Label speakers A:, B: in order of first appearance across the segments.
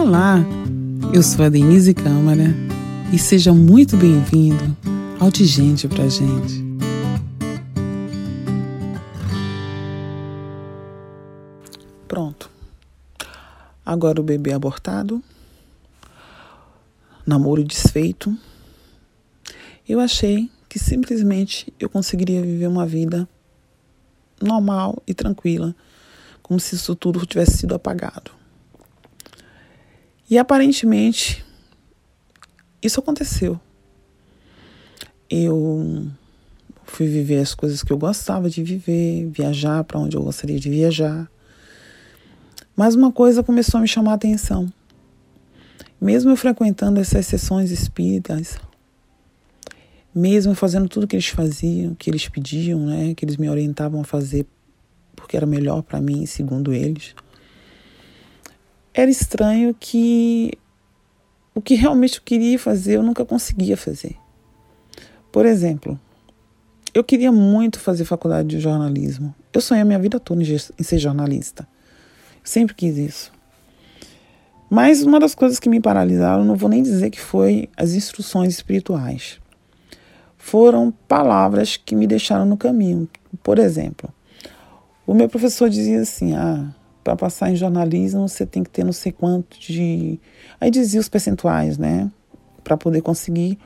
A: Olá, eu sou a Denise Câmara e seja muito bem-vindo ao De Gente Pra Gente. Pronto. Agora o bebê abortado, namoro desfeito. Eu achei que simplesmente eu conseguiria viver uma vida normal e tranquila, como se isso tudo tivesse sido apagado. E aparentemente isso aconteceu. Eu fui viver as coisas que eu gostava de viver, viajar para onde eu gostaria de viajar. Mas uma coisa começou a me chamar a atenção. Mesmo eu frequentando essas sessões espíritas, mesmo fazendo tudo que eles faziam, que eles pediam, né, que eles me orientavam a fazer porque era melhor para mim, segundo eles era estranho que o que realmente eu queria fazer eu nunca conseguia fazer. Por exemplo, eu queria muito fazer faculdade de jornalismo. Eu sonhei a minha vida toda em ser jornalista. Sempre quis isso. Mas uma das coisas que me paralisaram, não vou nem dizer que foi as instruções espirituais. Foram palavras que me deixaram no caminho. Por exemplo, o meu professor dizia assim: "Ah, para passar em jornalismo você tem que ter não sei quanto de. Aí dizia os percentuais, né? Para poder conseguir,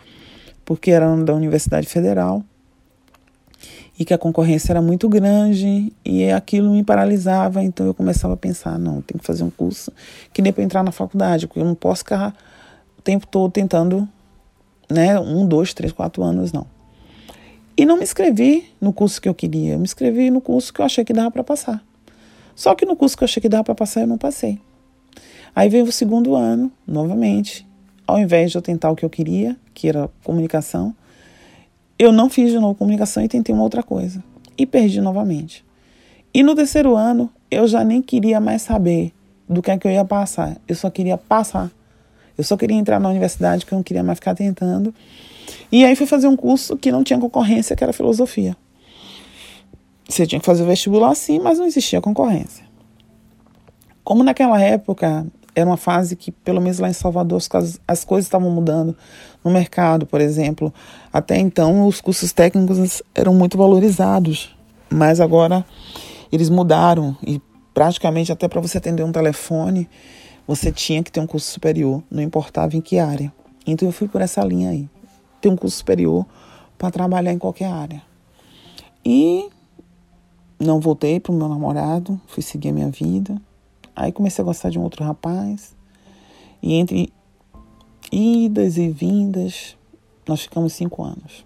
A: porque era da Universidade Federal e que a concorrência era muito grande e aquilo me paralisava, então eu começava a pensar, não, tem que fazer um curso que nem para entrar na faculdade, porque eu não posso ficar o tempo todo tentando, né, um, dois, três, quatro anos, não. E não me inscrevi no curso que eu queria, eu me inscrevi no curso que eu achei que dava para passar. Só que no curso que eu achei que dava para passar, eu não passei. Aí veio o segundo ano, novamente. Ao invés de eu tentar o que eu queria, que era comunicação, eu não fiz de novo comunicação e tentei uma outra coisa. E perdi novamente. E no terceiro ano, eu já nem queria mais saber do que é que eu ia passar. Eu só queria passar. Eu só queria entrar na universidade, que eu não queria mais ficar tentando. E aí fui fazer um curso que não tinha concorrência, que era filosofia. Você tinha que fazer o vestibular sim, mas não existia concorrência. Como naquela época era uma fase que, pelo menos lá em Salvador, as, as coisas estavam mudando no mercado, por exemplo. Até então, os cursos técnicos eram muito valorizados, mas agora eles mudaram e praticamente até para você atender um telefone, você tinha que ter um curso superior, não importava em que área. Então eu fui por essa linha aí, ter um curso superior para trabalhar em qualquer área. E não voltei pro meu namorado, fui seguir a minha vida. Aí comecei a gostar de um outro rapaz. E entre idas e vindas, nós ficamos cinco anos.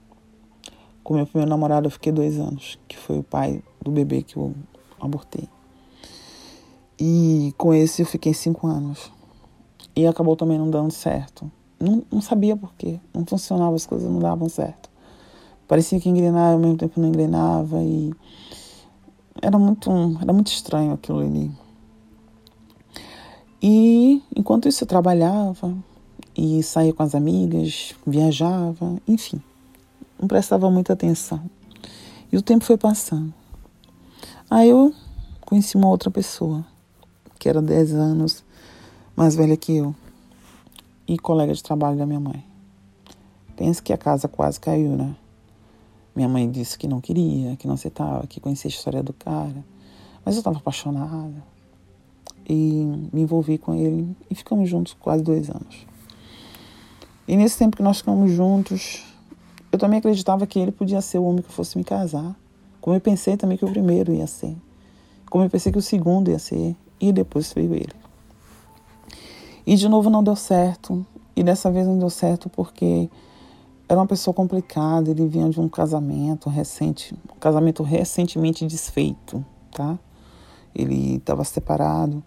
A: Com meu primeiro namorado eu fiquei dois anos, que foi o pai do bebê que eu abortei. E com esse eu fiquei cinco anos. E acabou também não dando certo. Não, não sabia por quê. Não funcionava, as coisas não davam certo. Parecia que engrenava, ao mesmo tempo não engrenava. E era muito, era muito estranho aquilo ali. E enquanto isso eu trabalhava e saía com as amigas, viajava, enfim, não prestava muita atenção. E o tempo foi passando. Aí eu conheci uma outra pessoa, que era 10 anos mais velha que eu, e colega de trabalho da minha mãe. Pensa que a casa quase caiu, né? Minha mãe disse que não queria, que não aceitava, que conhecia a história do cara. Mas eu estava apaixonada. E me envolvi com ele e ficamos juntos quase dois anos. E nesse tempo que nós ficamos juntos, eu também acreditava que ele podia ser o homem que fosse me casar. Como eu pensei também que o primeiro ia ser. Como eu pensei que o segundo ia ser. E depois veio ele. E de novo não deu certo. E dessa vez não deu certo porque era uma pessoa complicada, ele vinha de um casamento recente, um casamento recentemente desfeito, tá? Ele estava separado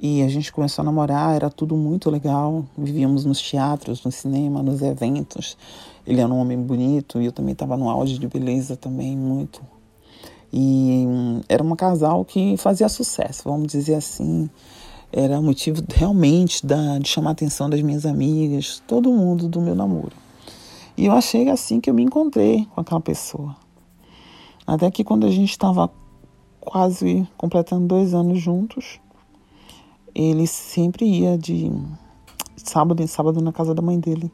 A: e a gente começou a namorar, era tudo muito legal. Vivíamos nos teatros, no cinema, nos eventos. Ele era um homem bonito e eu também estava no auge de beleza também, muito. E hum, era um casal que fazia sucesso, vamos dizer assim. Era motivo realmente da, de chamar a atenção das minhas amigas, todo mundo do meu namoro. E eu achei assim que eu me encontrei com aquela pessoa. Até que quando a gente estava quase completando dois anos juntos, ele sempre ia de sábado em sábado na casa da mãe dele,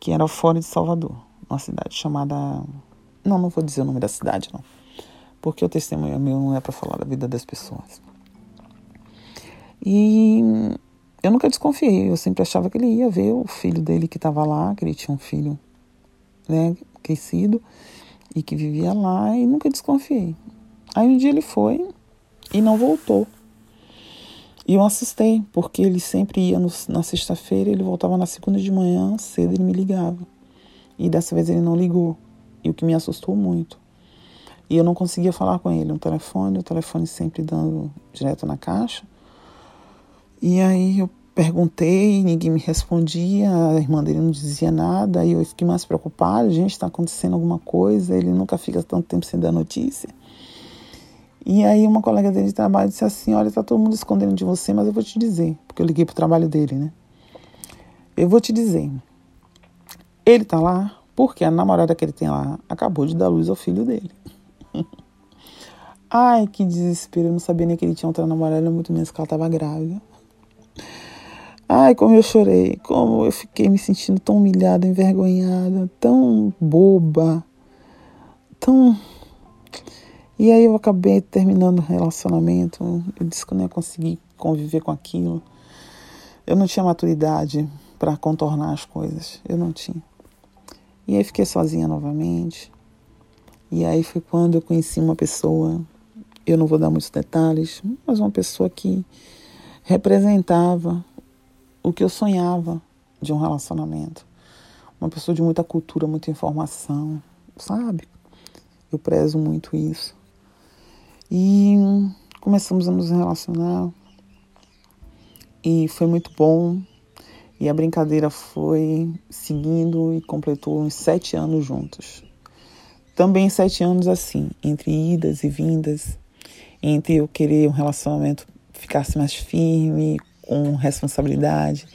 A: que era fora de Salvador, uma cidade chamada. Não, não vou dizer o nome da cidade, não. Porque o testemunho meu não é para falar da vida das pessoas. E eu nunca desconfiei, eu sempre achava que ele ia ver o filho dele que estava lá, que ele tinha um filho né, crescido e que vivia lá, e nunca desconfiei. Aí um dia ele foi e não voltou. E eu assustei, porque ele sempre ia no, na sexta-feira, ele voltava na segunda de manhã, cedo ele me ligava. E dessa vez ele não ligou, e o que me assustou muito. E eu não conseguia falar com ele no telefone, o telefone sempre dando direto na caixa. E aí eu perguntei, ninguém me respondia, a irmã dele não dizia nada, aí eu fiquei mais preocupada, gente, está acontecendo alguma coisa, ele nunca fica tanto tempo sem dar notícia. E aí uma colega dele de trabalho disse assim, olha, tá todo mundo escondendo de você, mas eu vou te dizer, porque eu liguei pro trabalho dele, né? Eu vou te dizer, ele tá lá porque a namorada que ele tem lá acabou de dar luz ao filho dele. Ai, que desespero, eu não sabia nem que ele tinha outra namorada, muito menos que ela tava grávida. Ai, como eu chorei, como eu fiquei me sentindo tão humilhada, envergonhada, tão boba, tão e aí eu acabei terminando o relacionamento. Eu disse que eu não ia conseguir conviver com aquilo. Eu não tinha maturidade para contornar as coisas. Eu não tinha. E aí fiquei sozinha novamente. E aí foi quando eu conheci uma pessoa, eu não vou dar muitos detalhes, mas uma pessoa que representava o que eu sonhava de um relacionamento. Uma pessoa de muita cultura, muita informação, sabe? Eu prezo muito isso. E começamos a nos relacionar e foi muito bom. E a brincadeira foi seguindo e completou uns sete anos juntos. Também sete anos assim, entre idas e vindas, entre eu querer um relacionamento ficasse mais firme, com responsabilidade,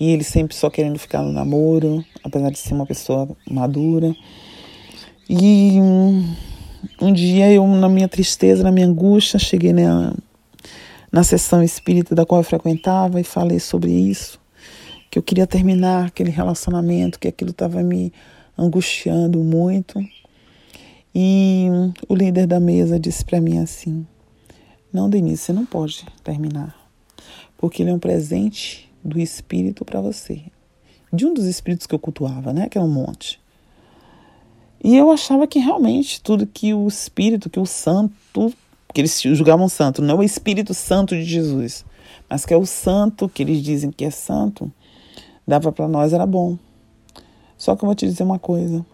A: e ele sempre só querendo ficar no namoro, apesar de ser uma pessoa madura. E um dia eu, na minha tristeza, na minha angústia, cheguei na, na sessão espírita da qual eu frequentava e falei sobre isso, que eu queria terminar aquele relacionamento, que aquilo estava me angustiando muito. E o líder da mesa disse para mim assim: Não, Denise, você não pode terminar, porque ele é um presente do espírito para você. De um dos espíritos que eu cultuava, né? Que é um monte. E eu achava que realmente tudo que o Espírito, que o Santo, que eles julgavam santo, não é o Espírito Santo de Jesus, mas que é o Santo que eles dizem que é santo, dava para nós era bom. Só que eu vou te dizer uma coisa: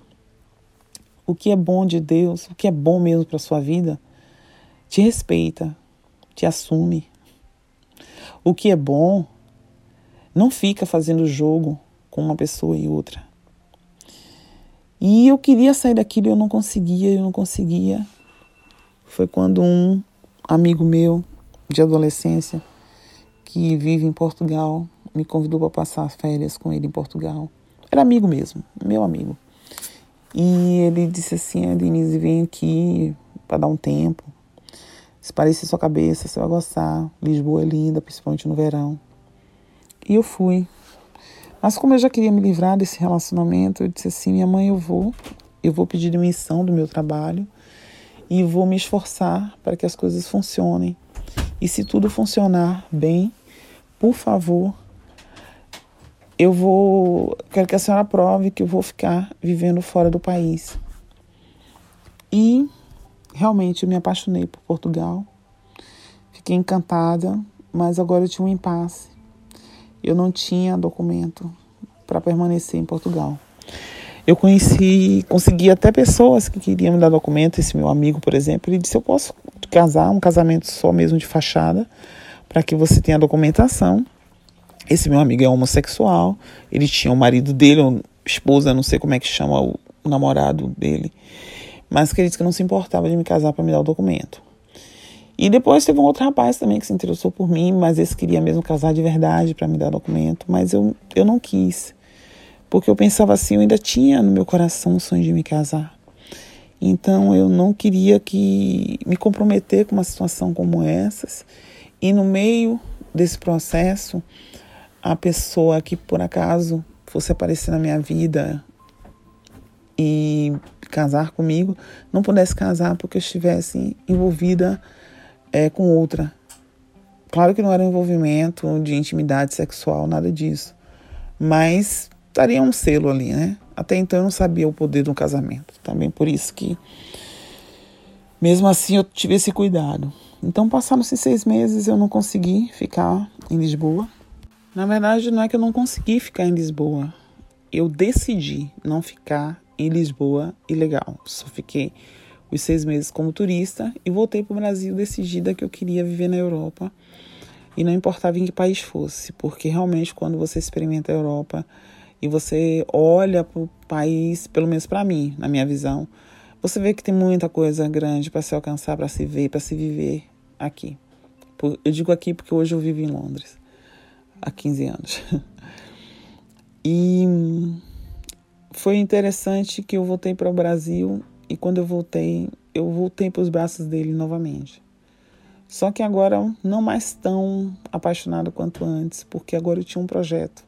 A: o que é bom de Deus, o que é bom mesmo para sua vida, te respeita, te assume. O que é bom, não fica fazendo jogo com uma pessoa e outra. E eu queria sair daquilo eu não conseguia, eu não conseguia. Foi quando um amigo meu de adolescência, que vive em Portugal, me convidou para passar férias com ele em Portugal. Era amigo mesmo, meu amigo. E ele disse assim: ah, Denise, vem aqui para dar um tempo. Se parecer sua cabeça, você vai gostar. Lisboa é linda, principalmente no verão. E eu fui. Mas como eu já queria me livrar desse relacionamento, eu disse assim: minha mãe, eu vou, eu vou pedir demissão do meu trabalho e vou me esforçar para que as coisas funcionem. E se tudo funcionar bem, por favor, eu vou. Quero que a senhora prove que eu vou ficar vivendo fora do país. E realmente eu me apaixonei por Portugal. Fiquei encantada, mas agora eu tinha um impasse eu não tinha documento para permanecer em Portugal. Eu conheci, consegui até pessoas que queriam me dar documento. Esse meu amigo, por exemplo, ele disse: Eu posso casar, um casamento só mesmo de fachada, para que você tenha documentação. Esse meu amigo é homossexual, ele tinha o marido dele, esposa, não sei como é que chama o namorado dele, mas disse que não se importava de me casar para me dar o documento. E depois teve um outro rapaz também que se interessou por mim, mas esse queria mesmo casar de verdade para me dar documento, mas eu, eu não quis. Porque eu pensava assim, eu ainda tinha no meu coração o sonho de me casar. Então eu não queria que me comprometer com uma situação como essas e no meio desse processo, a pessoa que por acaso fosse aparecer na minha vida e casar comigo, não pudesse casar porque eu estivesse envolvida é, com outra. Claro que não era um envolvimento de intimidade sexual, nada disso. Mas estaria um selo ali, né? Até então eu não sabia o poder de um casamento. Também por isso que, mesmo assim, eu tive esse cuidado. Então, passaram-se seis meses, eu não consegui ficar em Lisboa. Na verdade, não é que eu não consegui ficar em Lisboa. Eu decidi não ficar em Lisboa ilegal. Só fiquei os seis meses como turista e voltei para o Brasil decidida que eu queria viver na Europa e não importava em que país fosse, porque realmente quando você experimenta a Europa e você olha para o país, pelo menos para mim, na minha visão, você vê que tem muita coisa grande para se alcançar, para se ver, para se viver aqui. Eu digo aqui porque hoje eu vivo em Londres, há 15 anos. E foi interessante que eu voltei para o Brasil e quando eu voltei, eu voltei para os braços dele novamente. Só que agora não mais tão apaixonado quanto antes, porque agora eu tinha um projeto,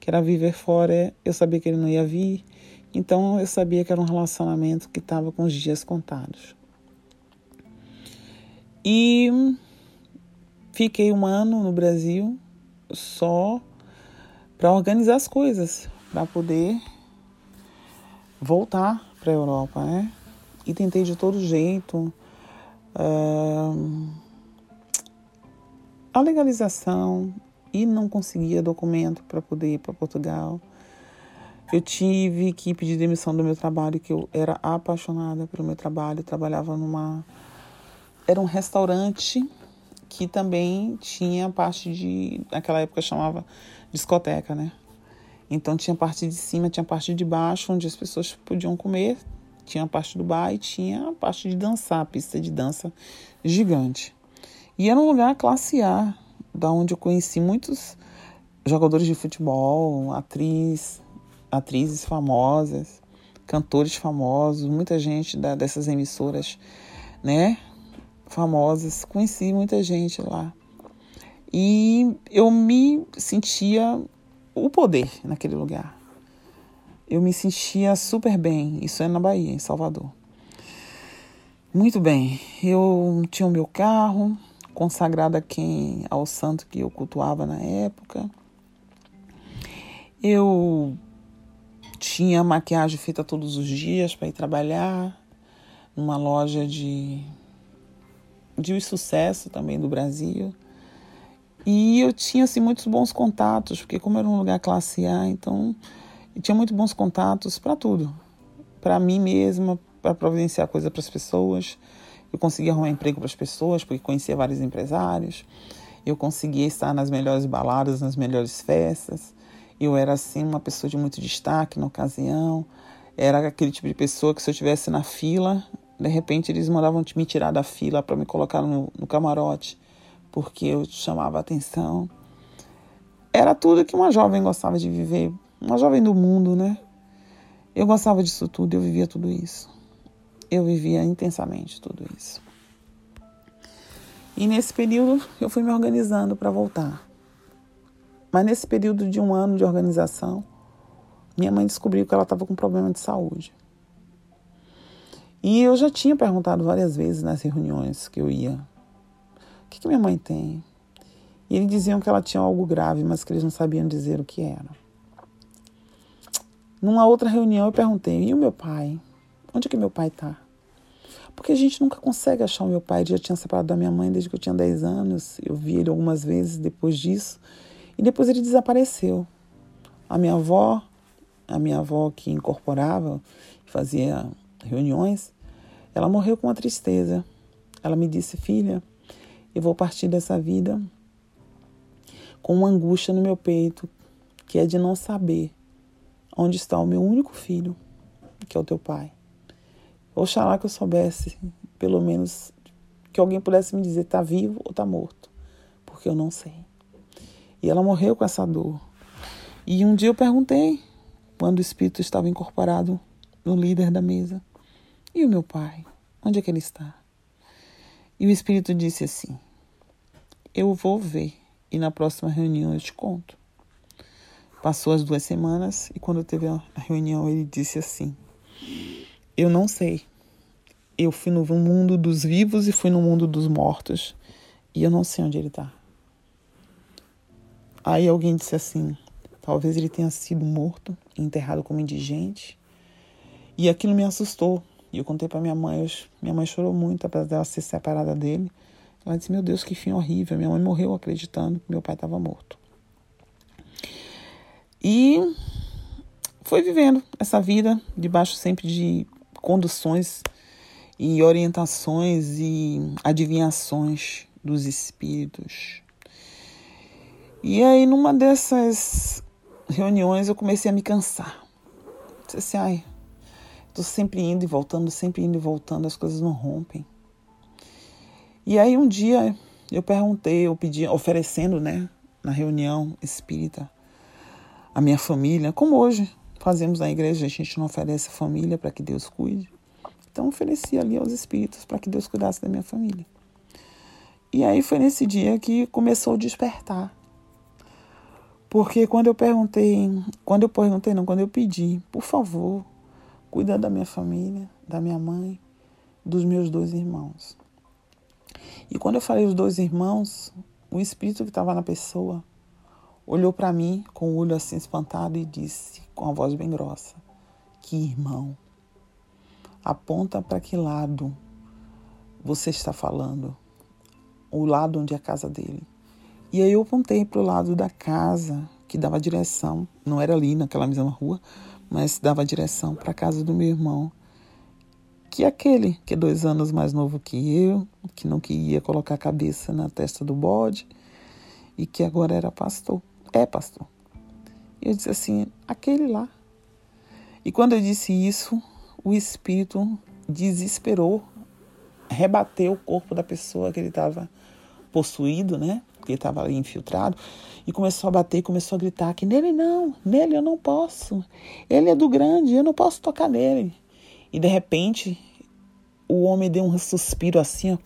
A: que era viver fora. Eu sabia que ele não ia vir, então eu sabia que era um relacionamento que estava com os dias contados. E fiquei um ano no Brasil só para organizar as coisas, para poder voltar para a Europa, né? E tentei de todo jeito uh, a legalização e não conseguia documento para poder ir para Portugal. Eu tive que pedir demissão do meu trabalho, que eu era apaixonada pelo meu trabalho. Eu trabalhava numa. Era um restaurante que também tinha parte de. Naquela época chamava discoteca, né? Então tinha parte de cima, tinha parte de baixo, onde as pessoas podiam comer, tinha a parte do bar e tinha a parte de dançar, a pista de dança gigante. E era um lugar classe A, da onde eu conheci muitos jogadores de futebol, atriz, atrizes famosas, cantores famosos, muita gente da, dessas emissoras, né, famosas. Conheci muita gente lá. E eu me sentia o poder naquele lugar. Eu me sentia super bem. Isso é na Bahia, em Salvador. Muito bem. Eu tinha o meu carro, consagrado a quem ao santo que eu cultuava na época. Eu tinha maquiagem feita todos os dias para ir trabalhar numa loja de de sucesso também do Brasil. E eu tinha assim, muitos bons contatos, porque como era um lugar classe A, então eu tinha muito bons contatos para tudo. Para mim mesma, para providenciar coisa para as pessoas. Eu conseguia arrumar emprego para as pessoas, porque conhecia vários empresários. Eu conseguia estar nas melhores baladas, nas melhores festas. Eu era assim uma pessoa de muito destaque na ocasião. Era aquele tipo de pessoa que se eu estivesse na fila, de repente eles mandavam me tirar da fila para me colocar no, no camarote porque eu chamava atenção. Era tudo que uma jovem gostava de viver, uma jovem do mundo, né? Eu gostava disso tudo, eu vivia tudo isso. Eu vivia intensamente tudo isso. E nesse período eu fui me organizando para voltar. Mas nesse período de um ano de organização, minha mãe descobriu que ela estava com problema de saúde. E eu já tinha perguntado várias vezes nas reuniões que eu ia que, que minha mãe tem? E eles diziam que ela tinha algo grave, mas que eles não sabiam dizer o que era. Numa outra reunião eu perguntei, e o meu pai? Onde é que meu pai está? Porque a gente nunca consegue achar o meu pai. Ele já tinha separado da minha mãe desde que eu tinha 10 anos. Eu vi ele algumas vezes depois disso. E depois ele desapareceu. A minha avó, a minha avó que incorporava, fazia reuniões, ela morreu com uma tristeza. Ela me disse, filha, eu vou partir dessa vida com uma angústia no meu peito, que é de não saber onde está o meu único filho, que é o teu pai. Oxalá que eu soubesse, pelo menos, que alguém pudesse me dizer está vivo ou está morto, porque eu não sei. E ela morreu com essa dor. E um dia eu perguntei, quando o espírito estava incorporado no líder da mesa, e o meu pai? Onde é que ele está? E o Espírito disse assim: Eu vou ver e na próxima reunião eu te conto. Passou as duas semanas e quando teve a reunião ele disse assim: Eu não sei. Eu fui no mundo dos vivos e fui no mundo dos mortos e eu não sei onde ele está. Aí alguém disse assim: Talvez ele tenha sido morto, enterrado como indigente. E aquilo me assustou. E eu contei para minha mãe. Eu, minha mãe chorou muito, apesar dela ser separada dele. Ela disse: Meu Deus, que fim horrível. Minha mãe morreu acreditando que meu pai estava morto. E foi vivendo essa vida debaixo sempre de conduções e orientações e adivinhações dos espíritos. E aí, numa dessas reuniões, eu comecei a me cansar. Disse assim, ai, tô sempre indo e voltando, sempre indo e voltando, as coisas não rompem. E aí, um dia, eu perguntei, eu pedi, oferecendo, né, na reunião espírita, a minha família, como hoje fazemos na igreja, a gente não oferece família para que Deus cuide. Então, ofereci ali aos espíritos para que Deus cuidasse da minha família. E aí foi nesse dia que começou a despertar porque quando eu perguntei, quando eu perguntei não, quando eu pedi, por favor, cuida da minha família, da minha mãe, dos meus dois irmãos. E quando eu falei os dois irmãos, o espírito que estava na pessoa olhou para mim com o olho assim espantado e disse com a voz bem grossa: Que irmão? Aponta para que lado você está falando? O lado onde é a casa dele. E aí eu apontei para o lado da casa que dava direção, não era ali naquela mesma rua, mas dava direção para a casa do meu irmão, que é aquele que é dois anos mais novo que eu, que não queria colocar a cabeça na testa do bode e que agora era pastor, é pastor. E eu disse assim, aquele lá. E quando eu disse isso, o espírito desesperou, rebateu o corpo da pessoa que ele estava possuído, né? Porque estava ali infiltrado, e começou a bater, começou a gritar que nele não, nele eu não posso. Ele é do grande, eu não posso tocar nele. E de repente, o homem deu um suspiro assim, ó.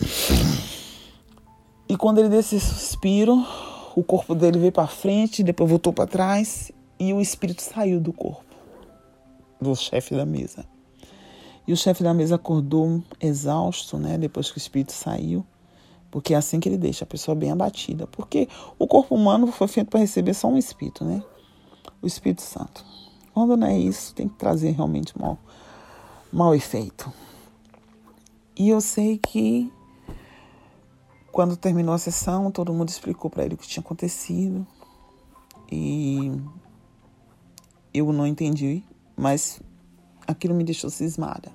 A: E quando ele deu esse suspiro, o corpo dele veio para frente, depois voltou para trás e o espírito saiu do corpo do chefe da mesa. E o chefe da mesa acordou exausto, né, depois que o espírito saiu. Porque é assim que ele deixa a pessoa bem abatida. Porque o corpo humano foi feito para receber só um espírito, né? O Espírito Santo. Quando não é isso, tem que trazer realmente mal, mal efeito. E eu sei que quando terminou a sessão, todo mundo explicou para ele o que tinha acontecido. E eu não entendi, mas aquilo me deixou cismada.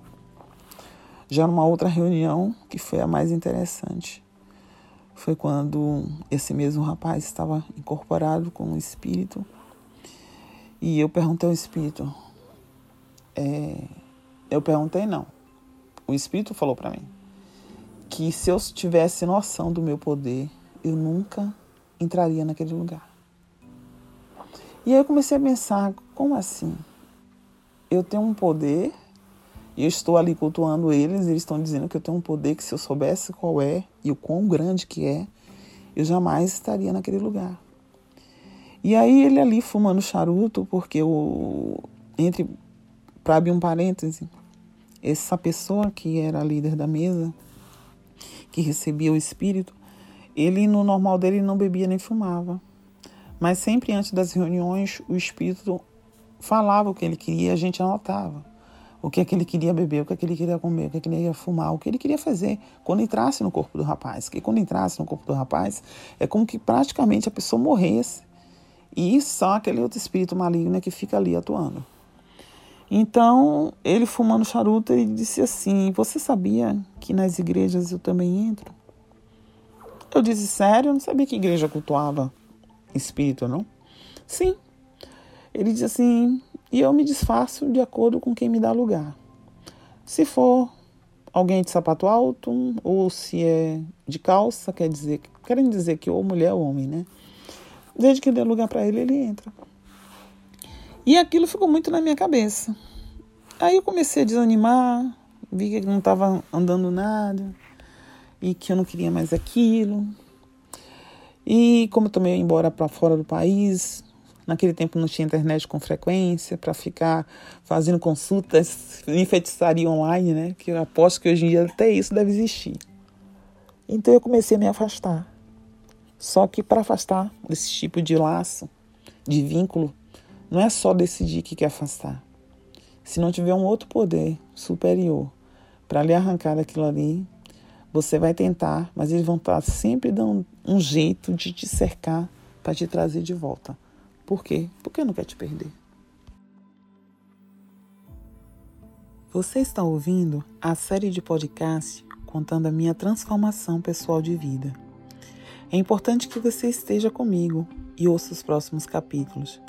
A: Já numa outra reunião, que foi a mais interessante, foi quando esse mesmo rapaz estava incorporado com o espírito e eu perguntei ao espírito. É, eu perguntei não. O espírito falou para mim que se eu tivesse noção do meu poder, eu nunca entraria naquele lugar. E aí eu comecei a pensar, como assim? Eu tenho um poder e eu estou ali cultuando eles, eles estão dizendo que eu tenho um poder que se eu soubesse qual é e o quão grande que é, eu jamais estaria naquele lugar. E aí ele ali fumando charuto, porque o entre para abrir um parêntese, essa pessoa que era líder da mesa, que recebia o espírito, ele no normal dele não bebia nem fumava. Mas sempre antes das reuniões, o espírito falava o que ele queria a gente anotava o que é que ele queria beber, o que é que ele queria comer, o que é que ele ia fumar, o que ele queria fazer quando entrasse no corpo do rapaz. Que quando entrasse no corpo do rapaz, é como que praticamente a pessoa morresse e só aquele outro espírito maligno é que fica ali atuando. Então, ele fumando charuto, ele disse assim: Você sabia que nas igrejas eu também entro? Eu disse: Sério? Eu não sabia que igreja cultuava espírito, não? Sim. Ele disse assim: e eu me disfarço de acordo com quem me dá lugar. Se for alguém de sapato alto ou se é de calça, quer dizer, querem dizer que ou mulher ou homem, né? Desde que dê lugar para ele, ele entra. E aquilo ficou muito na minha cabeça. Aí eu comecei a desanimar, vi que não estava andando nada e que eu não queria mais aquilo. E como eu tomei embora para fora do país, naquele tempo não tinha internet com frequência para ficar fazendo consultas em feitiçaria online, né? Que eu aposto que hoje em dia até isso deve existir. Então eu comecei a me afastar. Só que para afastar desse tipo de laço, de vínculo, não é só decidir que quer afastar. Se não tiver um outro poder superior para lhe arrancar daquilo ali, você vai tentar, mas eles vão estar sempre dando um jeito de te cercar para te trazer de volta. Por quê? Porque não quer te perder. Você está ouvindo a série de podcast contando a minha transformação pessoal de vida. É importante que você esteja comigo e ouça os próximos capítulos.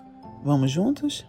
A: Vamos juntos?